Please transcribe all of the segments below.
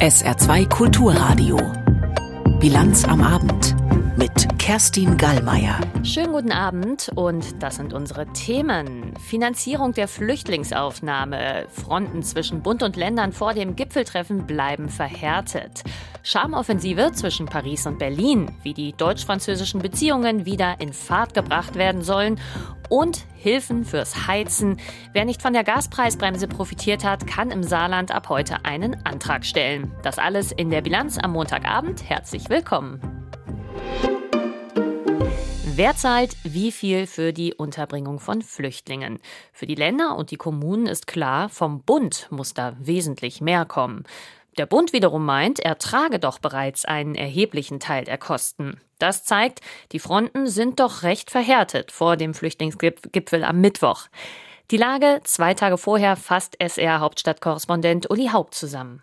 SR2 Kulturradio. Bilanz am Abend mit Kerstin Gallmeier. Schönen guten Abend und das sind unsere Themen. Finanzierung der Flüchtlingsaufnahme. Fronten zwischen Bund und Ländern vor dem Gipfeltreffen bleiben verhärtet. Schamoffensive zwischen Paris und Berlin, wie die deutsch-französischen Beziehungen wieder in Fahrt gebracht werden sollen und Hilfen fürs Heizen. Wer nicht von der Gaspreisbremse profitiert hat, kann im Saarland ab heute einen Antrag stellen. Das alles in der Bilanz am Montagabend. Herzlich willkommen. Wer zahlt wie viel für die Unterbringung von Flüchtlingen? Für die Länder und die Kommunen ist klar, vom Bund muss da wesentlich mehr kommen. Der Bund wiederum meint, er trage doch bereits einen erheblichen Teil der Kosten. Das zeigt, die Fronten sind doch recht verhärtet vor dem Flüchtlingsgipfel am Mittwoch. Die Lage zwei Tage vorher fasst SR-Hauptstadtkorrespondent Uli Haupt zusammen.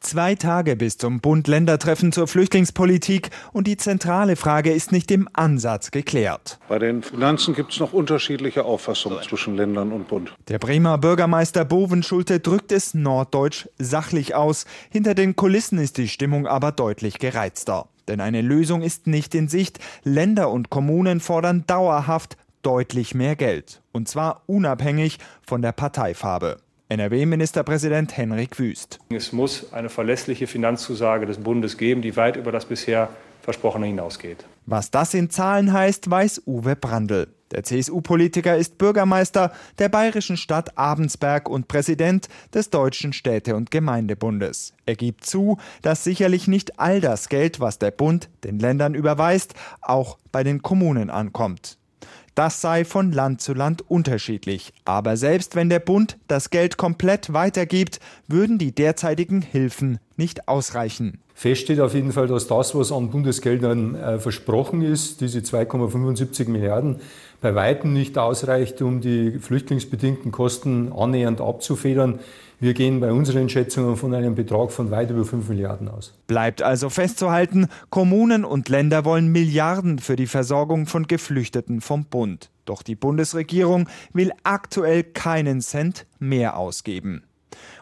Zwei Tage bis zum Bund-Länder-Treffen zur Flüchtlingspolitik und die zentrale Frage ist nicht im Ansatz geklärt. Bei den Finanzen gibt es noch unterschiedliche Auffassungen zwischen Ländern und Bund. Der Bremer Bürgermeister Bovenschulte drückt es norddeutsch sachlich aus. Hinter den Kulissen ist die Stimmung aber deutlich gereizter. Denn eine Lösung ist nicht in Sicht. Länder und Kommunen fordern dauerhaft deutlich mehr Geld. Und zwar unabhängig von der Parteifarbe. NRW-Ministerpräsident Henrik Wüst. Es muss eine verlässliche Finanzzusage des Bundes geben, die weit über das bisher Versprochene hinausgeht. Was das in Zahlen heißt, weiß Uwe Brandl. Der CSU-Politiker ist Bürgermeister der bayerischen Stadt Abensberg und Präsident des Deutschen Städte- und Gemeindebundes. Er gibt zu, dass sicherlich nicht all das Geld, was der Bund den Ländern überweist, auch bei den Kommunen ankommt. Das sei von Land zu Land unterschiedlich. Aber selbst wenn der Bund das Geld komplett weitergibt, würden die derzeitigen Hilfen nicht ausreichen. Fest steht auf jeden Fall, dass das, was an Bundesgeldern äh, versprochen ist, diese 2,75 Milliarden, bei weitem nicht ausreicht, um die flüchtlingsbedingten Kosten annähernd abzufedern. Wir gehen bei unseren Schätzungen von einem Betrag von weit über 5 Milliarden aus. Bleibt also festzuhalten, Kommunen und Länder wollen Milliarden für die Versorgung von Geflüchteten vom Bund. Doch die Bundesregierung will aktuell keinen Cent mehr ausgeben.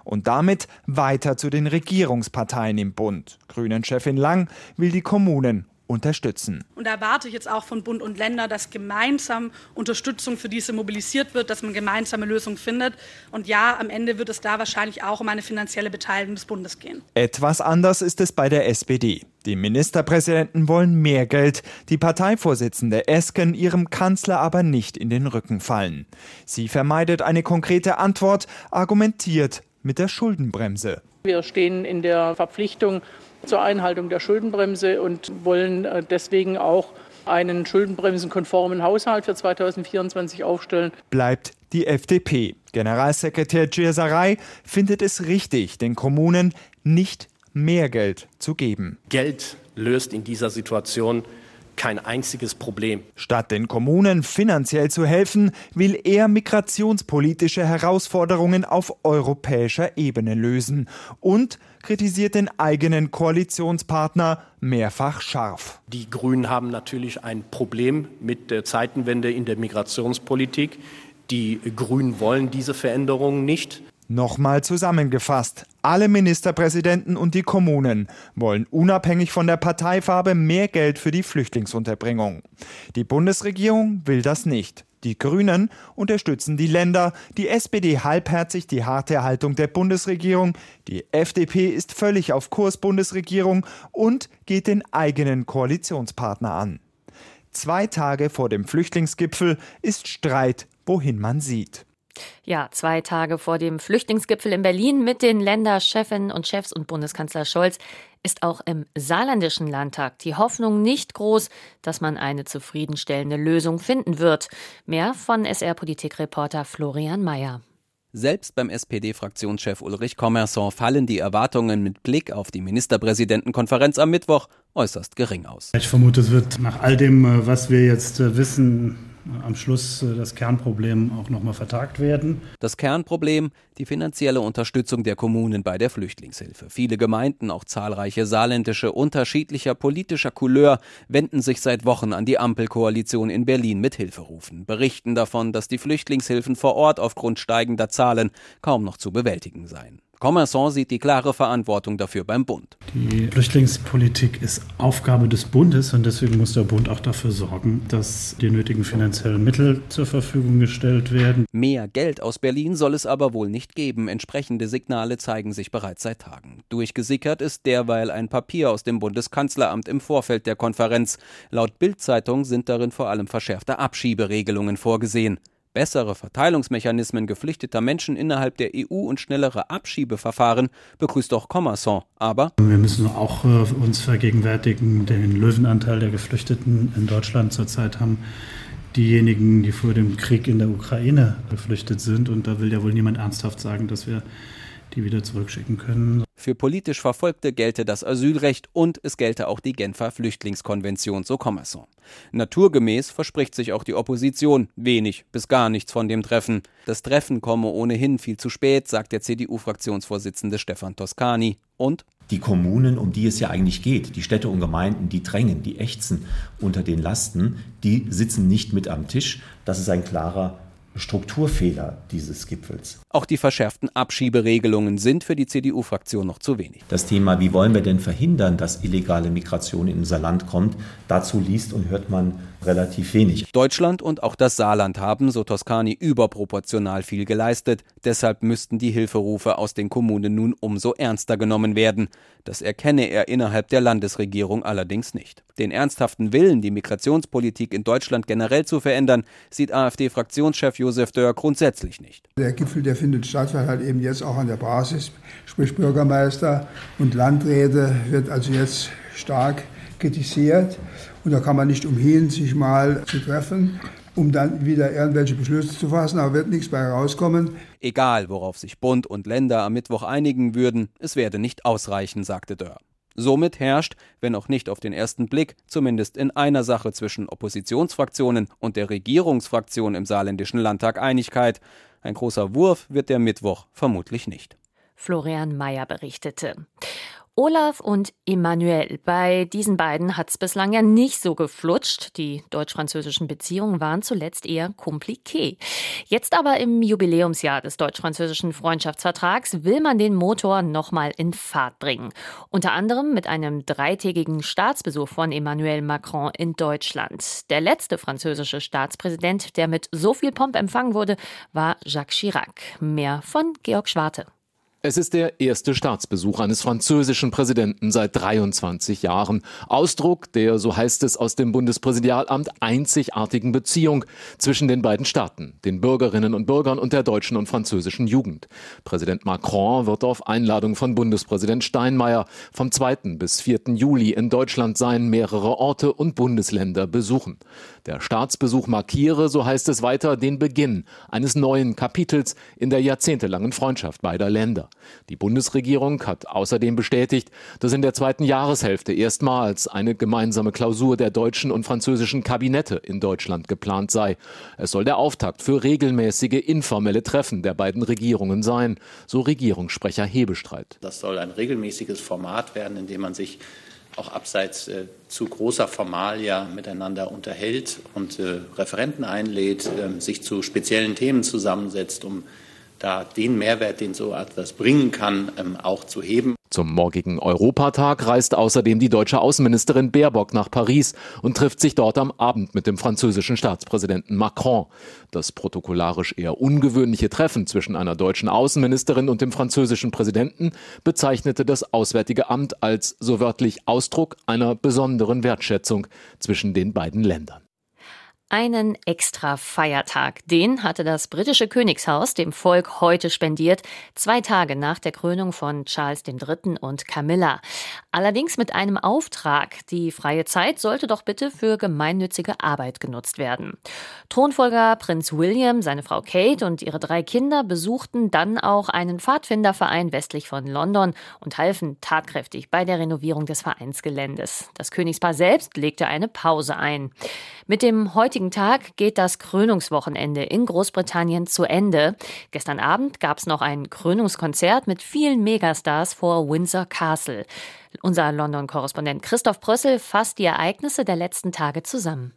Und damit weiter zu den Regierungsparteien im Bund. Grünen-Chefin Lang will die Kommunen unterstützen. Und da erwarte ich jetzt auch von Bund und Länder, dass gemeinsam Unterstützung für diese mobilisiert wird, dass man gemeinsame Lösungen findet. Und ja, am Ende wird es da wahrscheinlich auch um eine finanzielle Beteiligung des Bundes gehen. Etwas anders ist es bei der SPD. Die Ministerpräsidenten wollen mehr Geld, die Parteivorsitzende Esken ihrem Kanzler aber nicht in den Rücken fallen. Sie vermeidet eine konkrete Antwort, argumentiert mit der Schuldenbremse. Wir stehen in der Verpflichtung, zur Einhaltung der Schuldenbremse und wollen äh, deswegen auch einen schuldenbremsenkonformen Haushalt für 2024 aufstellen. Bleibt die FDP. Generalsekretär Gierserei findet es richtig, den Kommunen nicht mehr Geld zu geben. Geld löst in dieser Situation kein einziges Problem. Statt den Kommunen finanziell zu helfen, will er migrationspolitische Herausforderungen auf europäischer Ebene lösen und kritisiert den eigenen Koalitionspartner mehrfach scharf. Die Grünen haben natürlich ein Problem mit der Zeitenwende in der Migrationspolitik. Die Grünen wollen diese Veränderungen nicht. Nochmal zusammengefasst, alle Ministerpräsidenten und die Kommunen wollen unabhängig von der Parteifarbe mehr Geld für die Flüchtlingsunterbringung. Die Bundesregierung will das nicht. Die Grünen unterstützen die Länder, die SPD halbherzig die harte Haltung der Bundesregierung, die FDP ist völlig auf Kurs Bundesregierung und geht den eigenen Koalitionspartner an. Zwei Tage vor dem Flüchtlingsgipfel ist Streit, wohin man sieht. Ja, zwei Tage vor dem Flüchtlingsgipfel in Berlin mit den Länderchefinnen und Chefs und Bundeskanzler Scholz ist auch im saarländischen Landtag die Hoffnung nicht groß, dass man eine zufriedenstellende Lösung finden wird. Mehr von SR-Politikreporter Florian Mayer. Selbst beim SPD-Fraktionschef Ulrich Commerson fallen die Erwartungen mit Blick auf die Ministerpräsidentenkonferenz am Mittwoch äußerst gering aus. Ich vermute, es wird nach all dem, was wir jetzt wissen, am Schluss äh, das Kernproblem auch nochmal vertagt werden. Das Kernproblem, die finanzielle Unterstützung der Kommunen bei der Flüchtlingshilfe. Viele Gemeinden, auch zahlreiche saarländische unterschiedlicher politischer Couleur, wenden sich seit Wochen an die Ampelkoalition in Berlin mit Hilferufen, berichten davon, dass die Flüchtlingshilfen vor Ort aufgrund steigender Zahlen kaum noch zu bewältigen seien. Commerson sieht die klare Verantwortung dafür beim Bund. Die Flüchtlingspolitik ist Aufgabe des Bundes und deswegen muss der Bund auch dafür sorgen, dass die nötigen finanziellen Mittel zur Verfügung gestellt werden. Mehr Geld aus Berlin soll es aber wohl nicht geben. Entsprechende Signale zeigen sich bereits seit Tagen. Durchgesickert ist derweil ein Papier aus dem Bundeskanzleramt im Vorfeld der Konferenz. Laut Bild-Zeitung sind darin vor allem verschärfte Abschieberegelungen vorgesehen. Bessere Verteilungsmechanismen geflüchteter Menschen innerhalb der EU und schnellere Abschiebeverfahren begrüßt auch Commerson. Aber wir müssen auch äh, uns vergegenwärtigen, den Löwenanteil der Geflüchteten in Deutschland zurzeit haben diejenigen, die vor dem Krieg in der Ukraine geflüchtet sind. Und da will ja wohl niemand ernsthaft sagen, dass wir die wieder zurückschicken können. Für politisch Verfolgte gelte das Asylrecht und es gelte auch die Genfer Flüchtlingskonvention, so Commerson. Naturgemäß verspricht sich auch die Opposition wenig bis gar nichts von dem Treffen. Das Treffen komme ohnehin viel zu spät, sagt der CDU-Fraktionsvorsitzende Stefan Toscani. Und die Kommunen, um die es ja eigentlich geht, die Städte und Gemeinden, die drängen, die ächzen unter den Lasten, die sitzen nicht mit am Tisch. Das ist ein klarer Strukturfehler dieses Gipfels. Auch die verschärften Abschieberegelungen sind für die CDU-Fraktion noch zu wenig. Das Thema, wie wollen wir denn verhindern, dass illegale Migration in unser Land kommt, dazu liest und hört man relativ wenig. Deutschland und auch das Saarland haben, so Toscani, überproportional viel geleistet. Deshalb müssten die Hilferufe aus den Kommunen nun umso ernster genommen werden. Das erkenne er innerhalb der Landesregierung allerdings nicht. Den ernsthaften Willen, die Migrationspolitik in Deutschland generell zu verändern, sieht AfD-Fraktionschef Josef Dörr grundsätzlich nicht. Der Gipfel, der findet statt, weil halt eben jetzt auch an der Basis, sprich Bürgermeister und Landräte, wird also jetzt stark kritisiert. Und da kann man nicht umhin, sich mal zu treffen, um dann wieder irgendwelche Beschlüsse zu fassen, aber wird nichts bei rauskommen. Egal, worauf sich Bund und Länder am Mittwoch einigen würden, es werde nicht ausreichen, sagte Dörr. Somit herrscht, wenn auch nicht auf den ersten Blick, zumindest in einer Sache zwischen Oppositionsfraktionen und der Regierungsfraktion im saarländischen Landtag Einigkeit. Ein großer Wurf wird der Mittwoch vermutlich nicht. Florian Mayer berichtete. Olaf und Emmanuel. Bei diesen beiden hat es bislang ja nicht so geflutscht. Die deutsch-französischen Beziehungen waren zuletzt eher kompliqué. Jetzt aber im Jubiläumsjahr des deutsch-französischen Freundschaftsvertrags will man den Motor nochmal in Fahrt bringen. Unter anderem mit einem dreitägigen Staatsbesuch von Emmanuel Macron in Deutschland. Der letzte französische Staatspräsident, der mit so viel Pomp empfangen wurde, war Jacques Chirac. Mehr von Georg Schwarte. Es ist der erste Staatsbesuch eines französischen Präsidenten seit 23 Jahren. Ausdruck der, so heißt es aus dem Bundespräsidialamt, einzigartigen Beziehung zwischen den beiden Staaten, den Bürgerinnen und Bürgern und der deutschen und französischen Jugend. Präsident Macron wird auf Einladung von Bundespräsident Steinmeier vom 2. bis 4. Juli in Deutschland sein, mehrere Orte und Bundesländer besuchen. Der Staatsbesuch markiere, so heißt es weiter, den Beginn eines neuen Kapitels in der jahrzehntelangen Freundschaft beider Länder. Die Bundesregierung hat außerdem bestätigt, dass in der zweiten Jahreshälfte erstmals eine gemeinsame Klausur der deutschen und französischen Kabinette in Deutschland geplant sei. Es soll der Auftakt für regelmäßige informelle Treffen der beiden Regierungen sein, so Regierungssprecher Hebestreit. Das soll ein regelmäßiges Format werden, in dem man sich auch abseits äh, zu großer Formalia miteinander unterhält und äh, Referenten einlädt, äh, sich zu speziellen Themen zusammensetzt, um da den Mehrwert, den so etwas bringen kann, ähm, auch zu heben. Zum morgigen Europatag reist außerdem die deutsche Außenministerin Baerbock nach Paris und trifft sich dort am Abend mit dem französischen Staatspräsidenten Macron. Das protokollarisch eher ungewöhnliche Treffen zwischen einer deutschen Außenministerin und dem französischen Präsidenten bezeichnete das Auswärtige Amt als so wörtlich Ausdruck einer besonderen Wertschätzung zwischen den beiden Ländern einen extra Feiertag. Den hatte das britische Königshaus dem Volk heute spendiert, zwei Tage nach der Krönung von Charles III. und Camilla. Allerdings mit einem Auftrag. Die freie Zeit sollte doch bitte für gemeinnützige Arbeit genutzt werden. Thronfolger Prinz William, seine Frau Kate und ihre drei Kinder besuchten dann auch einen Pfadfinderverein westlich von London und halfen tatkräftig bei der Renovierung des Vereinsgeländes. Das Königspaar selbst legte eine Pause ein. Mit dem heutigen Tag geht das Krönungswochenende in Großbritannien zu Ende. Gestern Abend gab es noch ein Krönungskonzert mit vielen Megastars vor Windsor Castle. Unser London-Korrespondent Christoph Brössel fasst die Ereignisse der letzten Tage zusammen.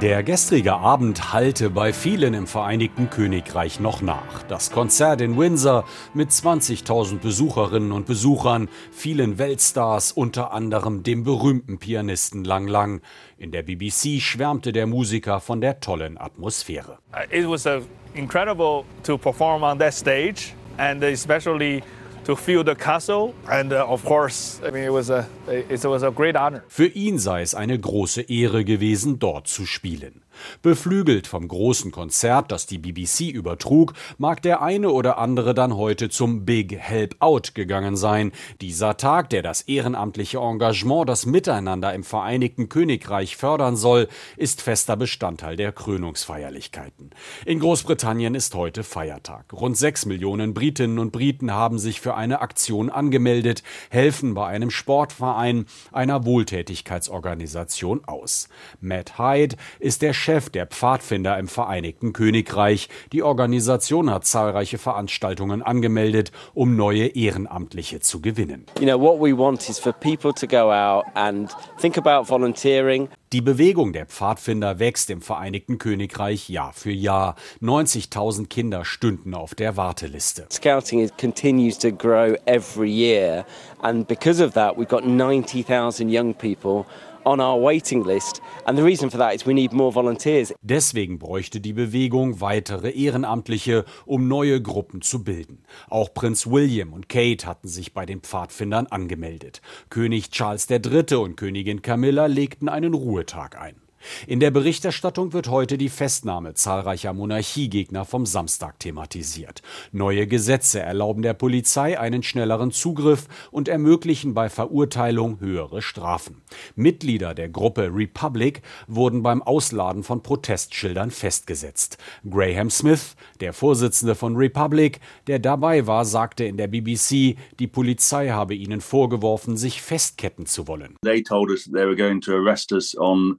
Der gestrige Abend hallte bei vielen im Vereinigten Königreich noch nach. Das Konzert in Windsor mit 20.000 Besucherinnen und Besuchern, vielen Weltstars, unter anderem dem berühmten Pianisten Lang Lang. In der BBC schwärmte der Musiker von der tollen Atmosphäre. It was incredible to perform on that stage and especially to feel the castle. And of course, I mean, it was a it was a great honor. Für ihn sei es eine große Ehre gewesen, dort zu spielen. Beflügelt vom großen Konzert, das die BBC übertrug, mag der eine oder andere dann heute zum Big Help Out gegangen sein. Dieser Tag, der das ehrenamtliche Engagement, das Miteinander im Vereinigten Königreich fördern soll, ist fester Bestandteil der Krönungsfeierlichkeiten. In Großbritannien ist heute Feiertag. Rund sechs Millionen Britinnen und Briten haben sich für eine Aktion angemeldet, helfen bei einem Sportverein, einer Wohltätigkeitsorganisation aus. Matt Hyde ist der Chef der Pfadfinder im Vereinigten Königreich. Die Organisation hat zahlreiche Veranstaltungen angemeldet, um neue Ehrenamtliche zu gewinnen. You know what we want is for people to go out and think about volunteering. Die Bewegung der Pfadfinder wächst im Vereinigten Königreich Jahr für Jahr. 90.000 Kinder stünden auf der Warteliste. Scouting continues to grow every year and because of that we've got 90,000 young people on our waiting list. And the reason for that is we need more volunteers. Deswegen bräuchte die Bewegung weitere Ehrenamtliche, um neue Gruppen zu bilden. Auch Prinz William und Kate hatten sich bei den Pfadfindern angemeldet. König Charles III. und Königin Camilla legten einen Ruhetag ein. In der Berichterstattung wird heute die Festnahme zahlreicher Monarchiegegner vom Samstag thematisiert. Neue Gesetze erlauben der Polizei einen schnelleren Zugriff und ermöglichen bei Verurteilung höhere Strafen. Mitglieder der Gruppe Republic wurden beim Ausladen von Protestschildern festgesetzt. Graham Smith, der Vorsitzende von Republic, der dabei war, sagte in der BBC, die Polizei habe ihnen vorgeworfen, sich festketten zu wollen. They told us they were going to arrest us on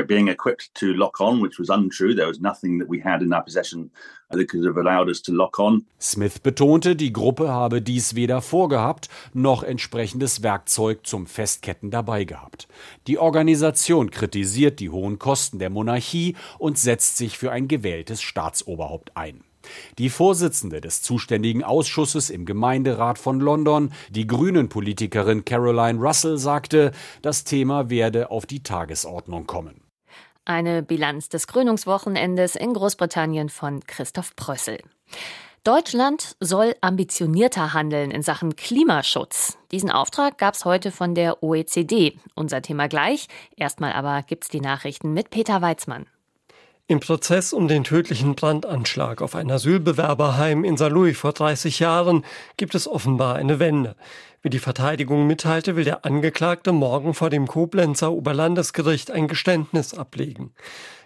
of being equipped to lock on, which was untrue. There was nothing that we had in our possession that could have allowed us to lock on. Smith betonte, die Gruppe habe dies weder vorgehabt noch entsprechendes Werkzeug zum Festketten dabei gehabt. Die Organisation kritisiert die hohen Kosten der Monarchie und setzt sich für ein gewähltes Staatsoberhaupt ein. Die Vorsitzende des zuständigen Ausschusses im Gemeinderat von London, die Grünen-Politikerin Caroline Russell, sagte, das Thema werde auf die Tagesordnung kommen. Eine Bilanz des Krönungswochenendes in Großbritannien von Christoph Prössel. Deutschland soll ambitionierter handeln in Sachen Klimaschutz. Diesen Auftrag gab es heute von der OECD. Unser Thema gleich. Erstmal aber gibt's die Nachrichten mit Peter Weizmann. Im Prozess um den tödlichen Brandanschlag auf ein Asylbewerberheim in Saarlouis vor 30 Jahren gibt es offenbar eine Wende. Wie die Verteidigung mitteilte, will der Angeklagte morgen vor dem Koblenzer Oberlandesgericht ein Geständnis ablegen.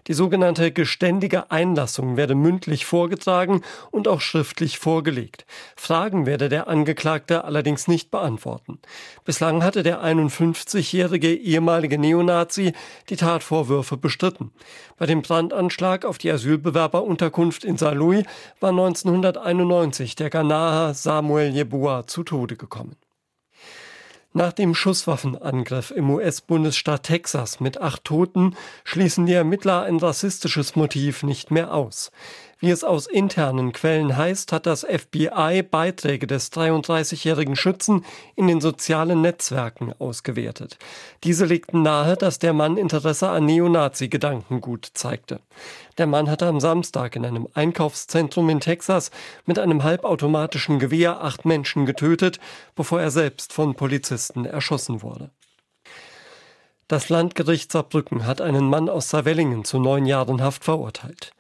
Die sogenannte geständige Einlassung werde mündlich vorgetragen und auch schriftlich vorgelegt. Fragen werde der Angeklagte allerdings nicht beantworten. Bislang hatte der 51-jährige ehemalige Neonazi die Tatvorwürfe bestritten. Bei dem Brandanschlag auf die Asylbewerberunterkunft in Saarlouis war 1991 der Ghanaer Samuel Yeboah zu Tode gekommen. Nach dem Schusswaffenangriff im US-Bundesstaat Texas mit acht Toten schließen die Ermittler ein rassistisches Motiv nicht mehr aus. Wie es aus internen Quellen heißt, hat das FBI Beiträge des 33-jährigen Schützen in den sozialen Netzwerken ausgewertet. Diese legten nahe, dass der Mann Interesse an Neonazi-Gedankengut zeigte. Der Mann hatte am Samstag in einem Einkaufszentrum in Texas mit einem halbautomatischen Gewehr acht Menschen getötet, bevor er selbst von Polizisten erschossen wurde. Das Landgericht Saarbrücken hat einen Mann aus Saarwellingen zu neun Jahren Haft verurteilt.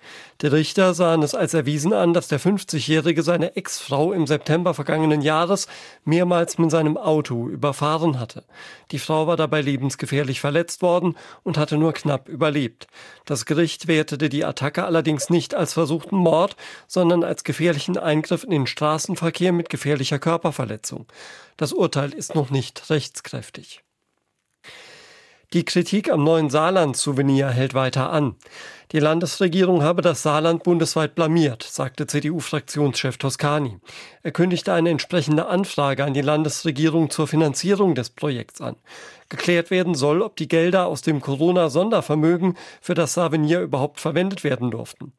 Die Richter sahen es als erwiesen an, dass der 50-Jährige seine Ex-Frau im September vergangenen Jahres mehrmals mit seinem Auto überfahren hatte. Die Frau war dabei lebensgefährlich verletzt worden und hatte nur knapp überlebt. Das Gericht wertete die Attacke allerdings nicht als versuchten Mord, sondern als gefährlichen Eingriff in den Straßenverkehr mit gefährlicher Körperverletzung. Das Urteil ist noch nicht rechtskräftig. Die Kritik am neuen Saarland-Souvenir hält weiter an. Die Landesregierung habe das Saarland bundesweit blamiert, sagte CDU-Fraktionschef Toscani. Er kündigte eine entsprechende Anfrage an die Landesregierung zur Finanzierung des Projekts an. Geklärt werden soll, ob die Gelder aus dem Corona-Sondervermögen für das Savenier überhaupt verwendet werden durften.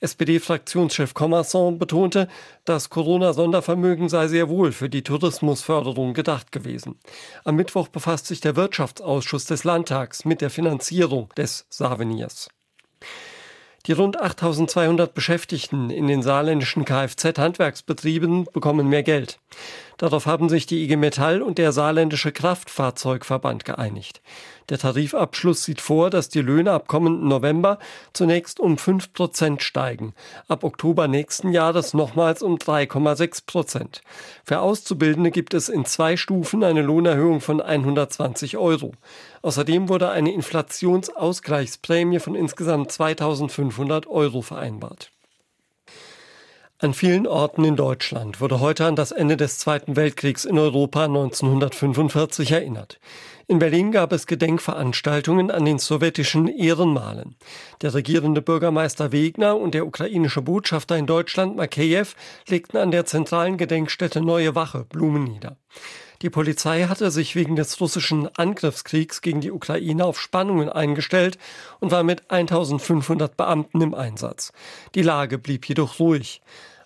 SPD-Fraktionschef Commerson betonte, das Corona-Sondervermögen sei sehr wohl für die Tourismusförderung gedacht gewesen. Am Mittwoch befasst sich der Wirtschaftsausschuss des Landtags mit der Finanzierung des Saveniers. Die rund 8200 Beschäftigten in den saarländischen Kfz-Handwerksbetrieben bekommen mehr Geld. Darauf haben sich die IG Metall und der saarländische Kraftfahrzeugverband geeinigt. Der Tarifabschluss sieht vor, dass die Löhne ab kommenden November zunächst um 5 Prozent steigen, ab Oktober nächsten Jahres nochmals um 3,6 Prozent. Für Auszubildende gibt es in zwei Stufen eine Lohnerhöhung von 120 Euro. Außerdem wurde eine Inflationsausgleichsprämie von insgesamt 2500 Euro vereinbart. An vielen Orten in Deutschland wurde heute an das Ende des Zweiten Weltkriegs in Europa 1945 erinnert. In Berlin gab es Gedenkveranstaltungen an den sowjetischen Ehrenmalen. Der regierende Bürgermeister Wegner und der ukrainische Botschafter in Deutschland Makeyev legten an der zentralen Gedenkstätte Neue Wache Blumen nieder. Die Polizei hatte sich wegen des russischen Angriffskriegs gegen die Ukraine auf Spannungen eingestellt und war mit 1500 Beamten im Einsatz. Die Lage blieb jedoch ruhig.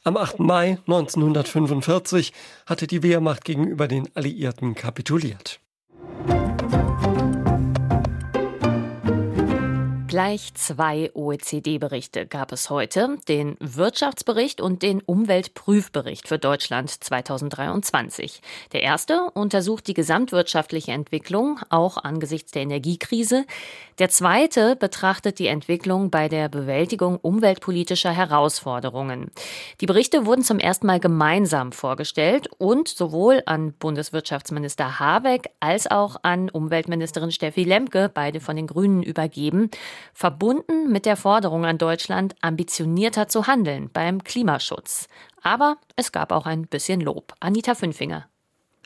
Am 8. Mai 1945 hatte die Wehrmacht gegenüber den Alliierten kapituliert. Gleich zwei OECD-Berichte gab es heute, den Wirtschaftsbericht und den Umweltprüfbericht für Deutschland 2023. Der erste untersucht die gesamtwirtschaftliche Entwicklung, auch angesichts der Energiekrise. Der zweite betrachtet die Entwicklung bei der Bewältigung umweltpolitischer Herausforderungen. Die Berichte wurden zum ersten Mal gemeinsam vorgestellt und sowohl an Bundeswirtschaftsminister Habeck als auch an Umweltministerin Steffi Lemke, beide von den Grünen, übergeben verbunden mit der Forderung an Deutschland, ambitionierter zu handeln beim Klimaschutz. Aber es gab auch ein bisschen Lob. Anita Fünfinger.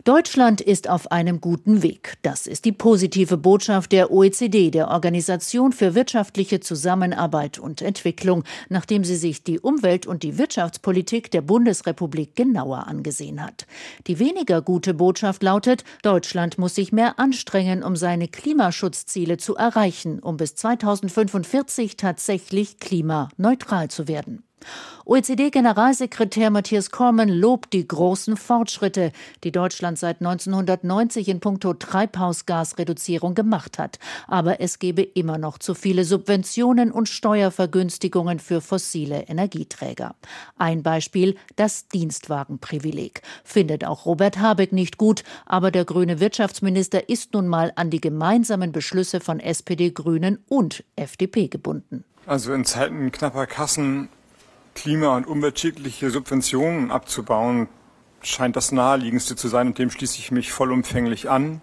Deutschland ist auf einem guten Weg. Das ist die positive Botschaft der OECD, der Organisation für wirtschaftliche Zusammenarbeit und Entwicklung, nachdem sie sich die Umwelt- und die Wirtschaftspolitik der Bundesrepublik genauer angesehen hat. Die weniger gute Botschaft lautet, Deutschland muss sich mehr anstrengen, um seine Klimaschutzziele zu erreichen, um bis 2045 tatsächlich klimaneutral zu werden. OECD-Generalsekretär Matthias Kormann lobt die großen Fortschritte, die Deutschland seit 1990 in puncto Treibhausgasreduzierung gemacht hat. Aber es gebe immer noch zu viele Subventionen und Steuervergünstigungen für fossile Energieträger. Ein Beispiel das Dienstwagenprivileg. Findet auch Robert Habeck nicht gut, aber der grüne Wirtschaftsminister ist nun mal an die gemeinsamen Beschlüsse von SPD, Grünen und FDP gebunden. Also in Zeiten knapper Kassen klima- und umweltschädliche Subventionen abzubauen, scheint das naheliegendste zu sein und dem schließe ich mich vollumfänglich an.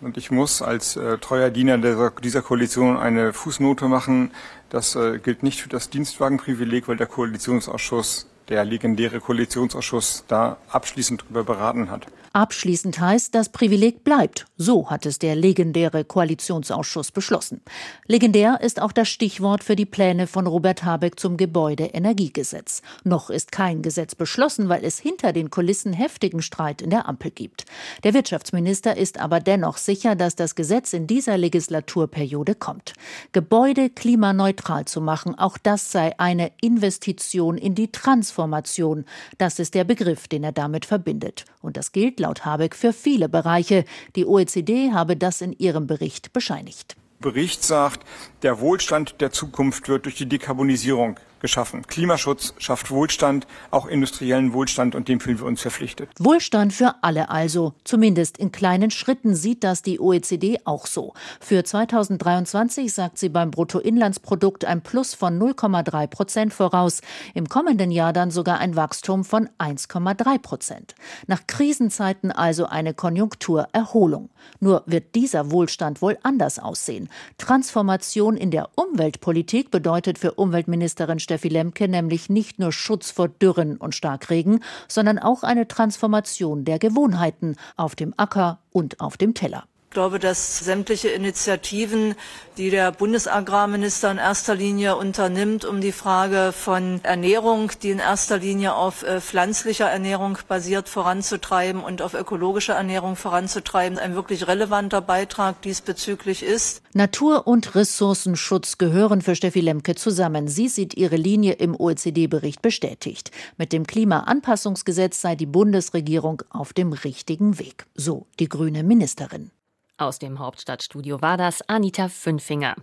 Und ich muss als äh, treuer Diener dieser, dieser, Koalition eine Fußnote machen. Das äh, gilt nicht für das Dienstwagenprivileg, weil der Koalitionsausschuss der legendäre Koalitionsausschuss da abschließend darüber beraten hat. Abschließend heißt, das Privileg bleibt. So hat es der legendäre Koalitionsausschuss beschlossen. Legendär ist auch das Stichwort für die Pläne von Robert Habeck zum Gebäudeenergiegesetz. Noch ist kein Gesetz beschlossen, weil es hinter den Kulissen heftigen Streit in der Ampel gibt. Der Wirtschaftsminister ist aber dennoch sicher, dass das Gesetz in dieser Legislaturperiode kommt. Gebäude klimaneutral zu machen, auch das sei eine Investition in die Transformation. Das ist der Begriff, den er damit verbindet. Und das gilt laut Habeck für viele Bereiche. Die OECD habe das in ihrem Bericht bescheinigt. Bericht sagt, der Wohlstand der Zukunft wird durch die Dekarbonisierung geschaffen. Klimaschutz schafft Wohlstand, auch industriellen Wohlstand, und dem fühlen wir uns verpflichtet. Wohlstand für alle also. Zumindest in kleinen Schritten sieht das die OECD auch so. Für 2023 sagt sie beim Bruttoinlandsprodukt ein Plus von 0,3 Prozent voraus. Im kommenden Jahr dann sogar ein Wachstum von 1,3 Prozent. Nach Krisenzeiten also eine Konjunkturerholung. Nur wird dieser Wohlstand wohl anders aussehen. Transformation in der Umweltpolitik bedeutet für Umweltministerin Steffi Lemke nämlich nicht nur Schutz vor Dürren und Starkregen, sondern auch eine Transformation der Gewohnheiten auf dem Acker und auf dem Teller. Ich glaube, dass sämtliche Initiativen, die der Bundesagrarminister in erster Linie unternimmt, um die Frage von Ernährung, die in erster Linie auf äh, pflanzlicher Ernährung basiert, voranzutreiben und auf ökologischer Ernährung voranzutreiben, ein wirklich relevanter Beitrag diesbezüglich ist. Natur- und Ressourcenschutz gehören für Steffi Lemke zusammen. Sie sieht ihre Linie im OECD-Bericht bestätigt. Mit dem Klimaanpassungsgesetz sei die Bundesregierung auf dem richtigen Weg. So die grüne Ministerin. Aus dem Hauptstadtstudio war das Anita Fünfinger.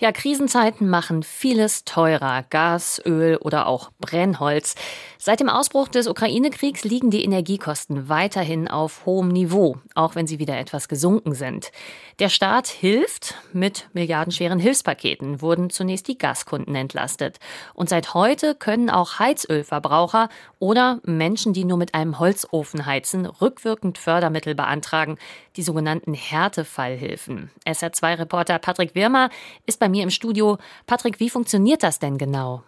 Ja, Krisenzeiten machen vieles teurer. Gas, Öl oder auch Brennholz. Seit dem Ausbruch des Ukraine-Kriegs liegen die Energiekosten weiterhin auf hohem Niveau, auch wenn sie wieder etwas gesunken sind. Der Staat hilft. Mit milliardenschweren Hilfspaketen wurden zunächst die Gaskunden entlastet. Und seit heute können auch Heizölverbraucher oder Menschen, die nur mit einem Holzofen heizen, rückwirkend Fördermittel beantragen, die sogenannten Härtefallhilfen. SR2-Reporter Patrick Wirmer ist bei mir im Studio. Patrick, wie funktioniert das denn genau?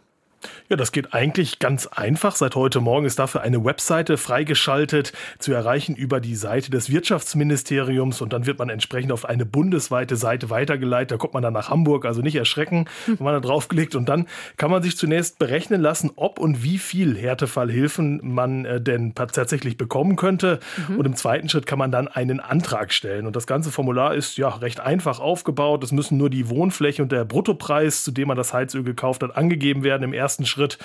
Ja, das geht eigentlich ganz einfach. Seit heute Morgen ist dafür eine Webseite freigeschaltet, zu erreichen über die Seite des Wirtschaftsministeriums und dann wird man entsprechend auf eine bundesweite Seite weitergeleitet. Da kommt man dann nach Hamburg, also nicht erschrecken, wenn man da draufklickt und dann kann man sich zunächst berechnen lassen, ob und wie viel Härtefallhilfen man äh, denn tatsächlich bekommen könnte. Mhm. Und im zweiten Schritt kann man dann einen Antrag stellen. Und das ganze Formular ist ja recht einfach aufgebaut. Es müssen nur die Wohnfläche und der Bruttopreis, zu dem man das Heizöl gekauft hat, angegeben werden im ersten ersten Schritt.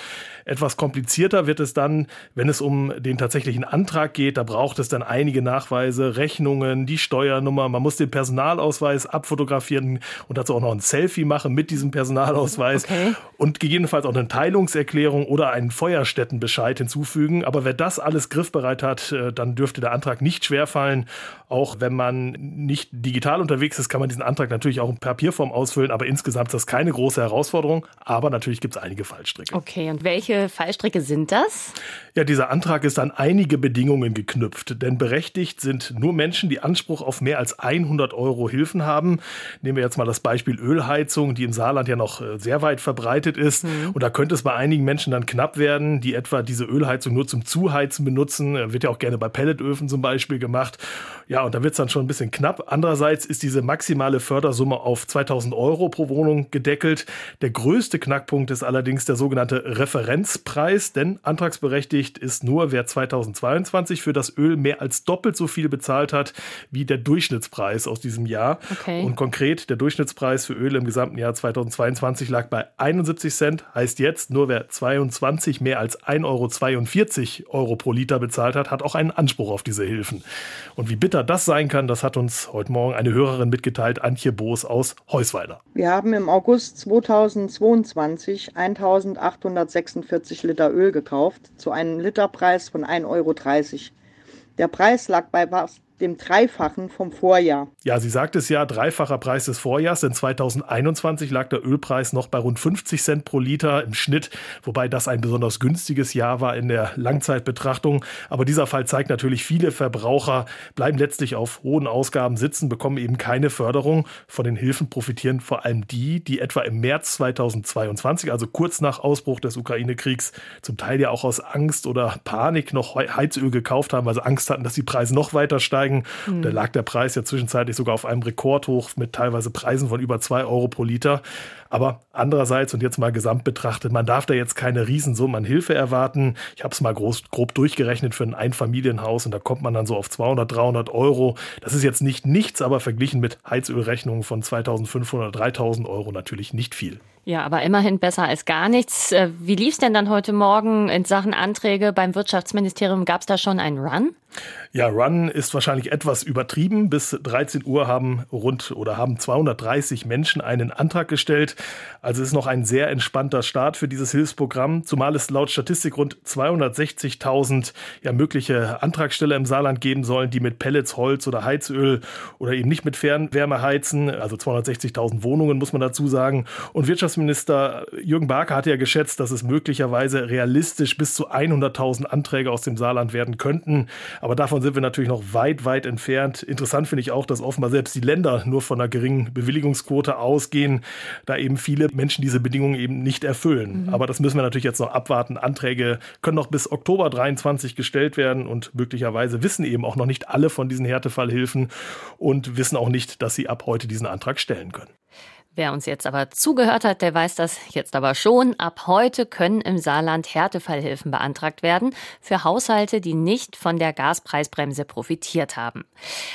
Etwas komplizierter wird es dann, wenn es um den tatsächlichen Antrag geht. Da braucht es dann einige Nachweise, Rechnungen, die Steuernummer. Man muss den Personalausweis abfotografieren und dazu auch noch ein Selfie machen mit diesem Personalausweis okay. und gegebenenfalls auch eine Teilungserklärung oder einen Feuerstättenbescheid hinzufügen. Aber wer das alles griffbereit hat, äh, dann dürfte der Antrag nicht schwerfallen. Auch wenn man nicht digital unterwegs ist, kann man diesen Antrag natürlich auch in Papierform ausfüllen. Aber insgesamt ist das keine große Herausforderung. Aber natürlich gibt es einige Fallstricke. Fallstricke. Okay, und welche Fallstricke sind das? Ja, dieser Antrag ist an einige Bedingungen geknüpft, denn berechtigt sind nur Menschen, die Anspruch auf mehr als 100 Euro Hilfen haben. Nehmen wir jetzt mal das Beispiel Ölheizung, die im Saarland ja noch äh, sehr weit verbreitet ist. Mhm. Und da könnte es bei einigen Menschen dann knapp werden, die etwa diese Ölheizung nur zum Zuheizen benutzen. Äh, wird ja auch gerne bei Pelletöfen zum Beispiel gemacht. Ja, und da wird es dann schon ein bisschen knapp. Andererseits ist diese maximale Fördersumme auf 2000 Euro pro Wohnung gedeckelt. Der größte Knackpunkt ist allerdings der sogenannte Referenzpreis, denn antragsberechtigt ist nur, wer 2022 für das Öl mehr als doppelt so viel bezahlt hat wie der Durchschnittspreis aus diesem Jahr. Okay. Und konkret, der Durchschnittspreis für Öl im gesamten Jahr 2022 lag bei 71 Cent, heißt jetzt, nur wer 22 mehr als 1,42 Euro, Euro pro Liter bezahlt hat, hat auch einen Anspruch auf diese Hilfen. Und wie bitter das sein kann, das hat uns heute Morgen eine Hörerin mitgeteilt, Antje Boos aus Heusweiler. Wir haben im August 2022 1000 1846 Liter Öl gekauft zu einem Literpreis von 1,30 Euro. Der Preis lag bei fast dem Dreifachen vom Vorjahr. Ja, sie sagt es ja, dreifacher Preis des Vorjahrs, denn 2021 lag der Ölpreis noch bei rund 50 Cent pro Liter im Schnitt, wobei das ein besonders günstiges Jahr war in der Langzeitbetrachtung. Aber dieser Fall zeigt natürlich, viele Verbraucher bleiben letztlich auf hohen Ausgaben sitzen, bekommen eben keine Förderung. Von den Hilfen profitieren vor allem die, die etwa im März 2022, also kurz nach Ausbruch des Ukraine-Kriegs, zum Teil ja auch aus Angst oder Panik noch Heizöl gekauft haben, weil sie Angst hatten, dass die Preise noch weiter steigen steigen. Mhm. Da lag der Preis ja zwischenzeitlich sogar auf einem Rekordhoch mit teilweise Preisen von über 2 Euro pro Liter. Aber andererseits und jetzt mal gesamt betrachtet, man darf da jetzt keine Riesensummen an Hilfe erwarten. Ich habe es mal groß, grob durchgerechnet für ein Einfamilienhaus und da kommt man dann so auf 200, 300 Euro. Das ist jetzt nicht nichts, aber verglichen mit Heizölrechnungen von 2500, 3000 Euro natürlich nicht viel. Ja, aber immerhin besser als gar nichts. Äh, wie lief es denn dann heute Morgen in Sachen Anträge beim Wirtschaftsministerium? Gab es da schon einen Run? Ja, Run ist wahrscheinlich etwas übertrieben. Bis 13 Uhr haben rund oder haben 230 Menschen einen Antrag gestellt. Also ist noch ein sehr entspannter Start für dieses Hilfsprogramm, zumal es laut Statistik rund 260.000 ja, mögliche Antragsteller im Saarland geben sollen, die mit Pellets, Holz oder Heizöl oder eben nicht mit Fernwärme heizen. Also 260.000 Wohnungen muss man dazu sagen. Und Wirtschaftsminister Jürgen Barker hat ja geschätzt, dass es möglicherweise realistisch bis zu 100.000 Anträge aus dem Saarland werden könnten. Aber davon sind wir natürlich noch weit, weit entfernt. Interessant finde ich auch, dass offenbar selbst die Länder nur von einer geringen Bewilligungsquote ausgehen, da eben viele Menschen diese Bedingungen eben nicht erfüllen. Mhm. Aber das müssen wir natürlich jetzt noch abwarten. Anträge können noch bis Oktober 23 gestellt werden und möglicherweise wissen eben auch noch nicht alle von diesen Härtefallhilfen und wissen auch nicht, dass sie ab heute diesen Antrag stellen können. Wer uns jetzt aber zugehört hat, der weiß das jetzt aber schon. Ab heute können im Saarland Härtefallhilfen beantragt werden für Haushalte, die nicht von der Gaspreisbremse profitiert haben.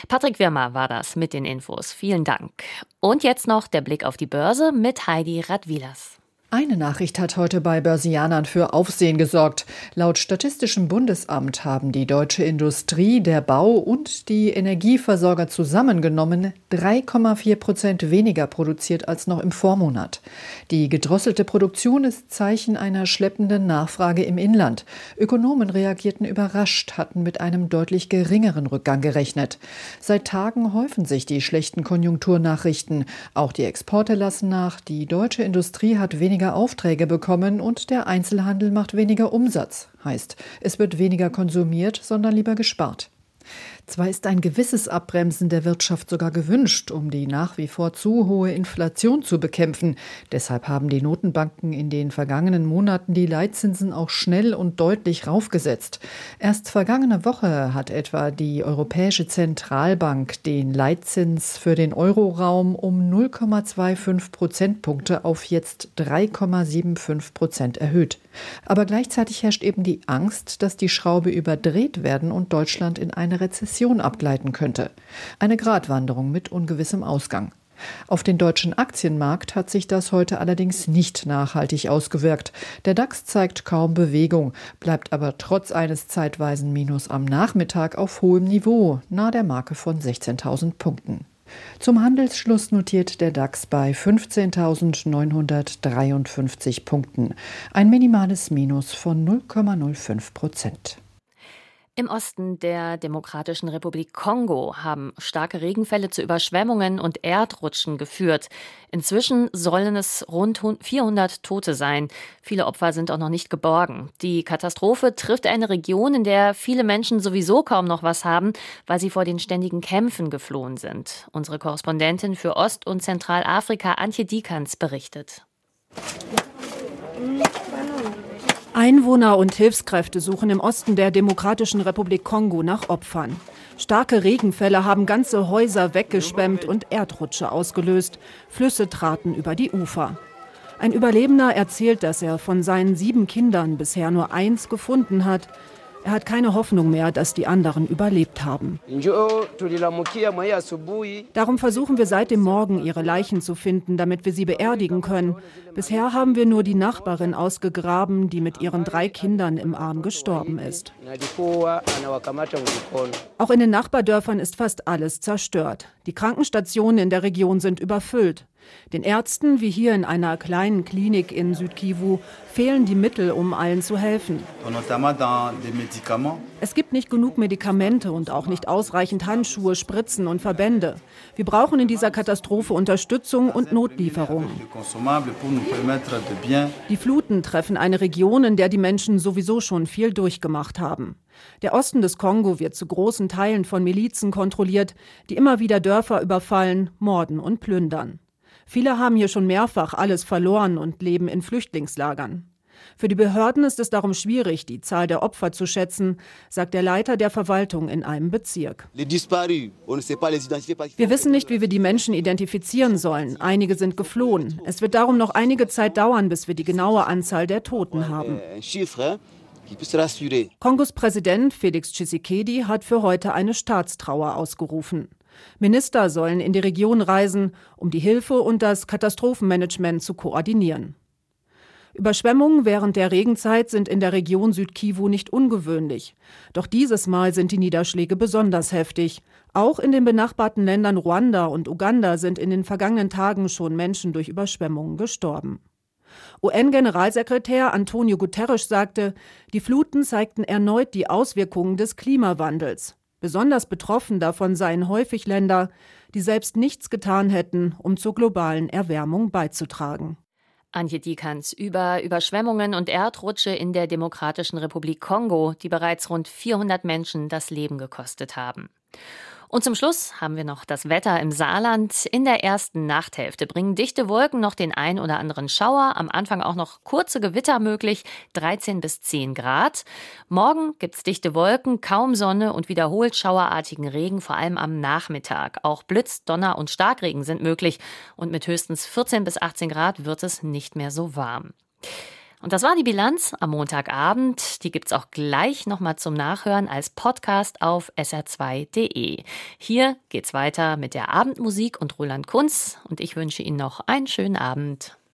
Patrick Wirmer war das mit den Infos. Vielen Dank. Und jetzt noch der Blick auf die Börse mit Heidi Radwilas. Eine Nachricht hat heute bei Börsianern für Aufsehen gesorgt. Laut Statistischem Bundesamt haben die deutsche Industrie, der Bau und die Energieversorger zusammengenommen 3,4 Prozent weniger produziert als noch im Vormonat. Die gedrosselte Produktion ist Zeichen einer schleppenden Nachfrage im Inland. Ökonomen reagierten überrascht, hatten mit einem deutlich geringeren Rückgang gerechnet. Seit Tagen häufen sich die schlechten Konjunkturnachrichten. Auch die Exporte lassen nach. Die deutsche Industrie hat weniger weniger Aufträge bekommen und der Einzelhandel macht weniger Umsatz. Heißt, es wird weniger konsumiert, sondern lieber gespart. Zwar ist ein gewisses Abbremsen der Wirtschaft sogar gewünscht, um die nach wie vor zu hohe Inflation zu bekämpfen. Deshalb haben die Notenbanken in den vergangenen Monaten die Leitzinsen auch schnell und deutlich raufgesetzt. Erst vergangene Woche hat etwa die Europäische Zentralbank den Leitzins für den Euroraum um 0,25 Prozentpunkte auf jetzt 3,75 Prozent erhöht. Aber gleichzeitig herrscht eben die Angst, dass die Schraube überdreht werden und Deutschland in eine Rezession abgleiten könnte. Eine Gratwanderung mit ungewissem Ausgang. Auf den deutschen Aktienmarkt hat sich das heute allerdings nicht nachhaltig ausgewirkt. Der DAX zeigt kaum Bewegung, bleibt aber trotz eines zeitweisen Minus am Nachmittag auf hohem Niveau, nahe der Marke von 16.000 Punkten. Zum Handelsschluss notiert der DAX bei 15.953 Punkten, ein minimales Minus von 0,05 Prozent. Im Osten der Demokratischen Republik Kongo haben starke Regenfälle zu Überschwemmungen und Erdrutschen geführt. Inzwischen sollen es rund 400 Tote sein. Viele Opfer sind auch noch nicht geborgen. Die Katastrophe trifft eine Region, in der viele Menschen sowieso kaum noch was haben, weil sie vor den ständigen Kämpfen geflohen sind. Unsere Korrespondentin für Ost- und Zentralafrika, Antje Dikans, berichtet. Einwohner und Hilfskräfte suchen im Osten der Demokratischen Republik Kongo nach Opfern. Starke Regenfälle haben ganze Häuser weggeschwemmt und Erdrutsche ausgelöst. Flüsse traten über die Ufer. Ein Überlebender erzählt, dass er von seinen sieben Kindern bisher nur eins gefunden hat. Er hat keine Hoffnung mehr, dass die anderen überlebt haben. Darum versuchen wir seit dem Morgen, ihre Leichen zu finden, damit wir sie beerdigen können. Bisher haben wir nur die Nachbarin ausgegraben, die mit ihren drei Kindern im Arm gestorben ist. Auch in den Nachbardörfern ist fast alles zerstört. Die Krankenstationen in der Region sind überfüllt. Den Ärzten, wie hier in einer kleinen Klinik in Südkivu, fehlen die Mittel, um allen zu helfen. Es gibt nicht genug Medikamente und auch nicht ausreichend Handschuhe, Spritzen und Verbände. Wir brauchen in dieser Katastrophe Unterstützung und Notlieferungen. Die Fluten treffen eine Region, in der die Menschen sowieso schon viel durchgemacht haben. Der Osten des Kongo wird zu großen Teilen von Milizen kontrolliert, die immer wieder Dörfer überfallen, morden und plündern. Viele haben hier schon mehrfach alles verloren und leben in Flüchtlingslagern. Für die Behörden ist es darum schwierig, die Zahl der Opfer zu schätzen, sagt der Leiter der Verwaltung in einem Bezirk. Wir wissen nicht, wie wir die Menschen identifizieren sollen. Einige sind geflohen. Es wird darum noch einige Zeit dauern, bis wir die genaue Anzahl der Toten haben. Kongos Präsident Felix Tshisekedi hat für heute eine Staatstrauer ausgerufen. Minister sollen in die Region reisen, um die Hilfe und das Katastrophenmanagement zu koordinieren. Überschwemmungen während der Regenzeit sind in der Region Südkivu nicht ungewöhnlich. Doch dieses Mal sind die Niederschläge besonders heftig. Auch in den benachbarten Ländern Ruanda und Uganda sind in den vergangenen Tagen schon Menschen durch Überschwemmungen gestorben. UN-Generalsekretär Antonio Guterres sagte, die Fluten zeigten erneut die Auswirkungen des Klimawandels. Besonders betroffen davon seien häufig Länder, die selbst nichts getan hätten, um zur globalen Erwärmung beizutragen. Antje Dikans über Überschwemmungen und Erdrutsche in der Demokratischen Republik Kongo, die bereits rund 400 Menschen das Leben gekostet haben. Und zum Schluss haben wir noch das Wetter im Saarland. In der ersten Nachthälfte bringen dichte Wolken noch den ein oder anderen Schauer. Am Anfang auch noch kurze Gewitter möglich, 13 bis 10 Grad. Morgen gibt es dichte Wolken, kaum Sonne und wiederholt schauerartigen Regen, vor allem am Nachmittag. Auch Blitz, Donner und Starkregen sind möglich. Und mit höchstens 14 bis 18 Grad wird es nicht mehr so warm. Und das war die Bilanz am Montagabend. Die gibt's auch gleich nochmal zum Nachhören als Podcast auf sr2.de. Hier geht's weiter mit der Abendmusik und Roland Kunz und ich wünsche Ihnen noch einen schönen Abend.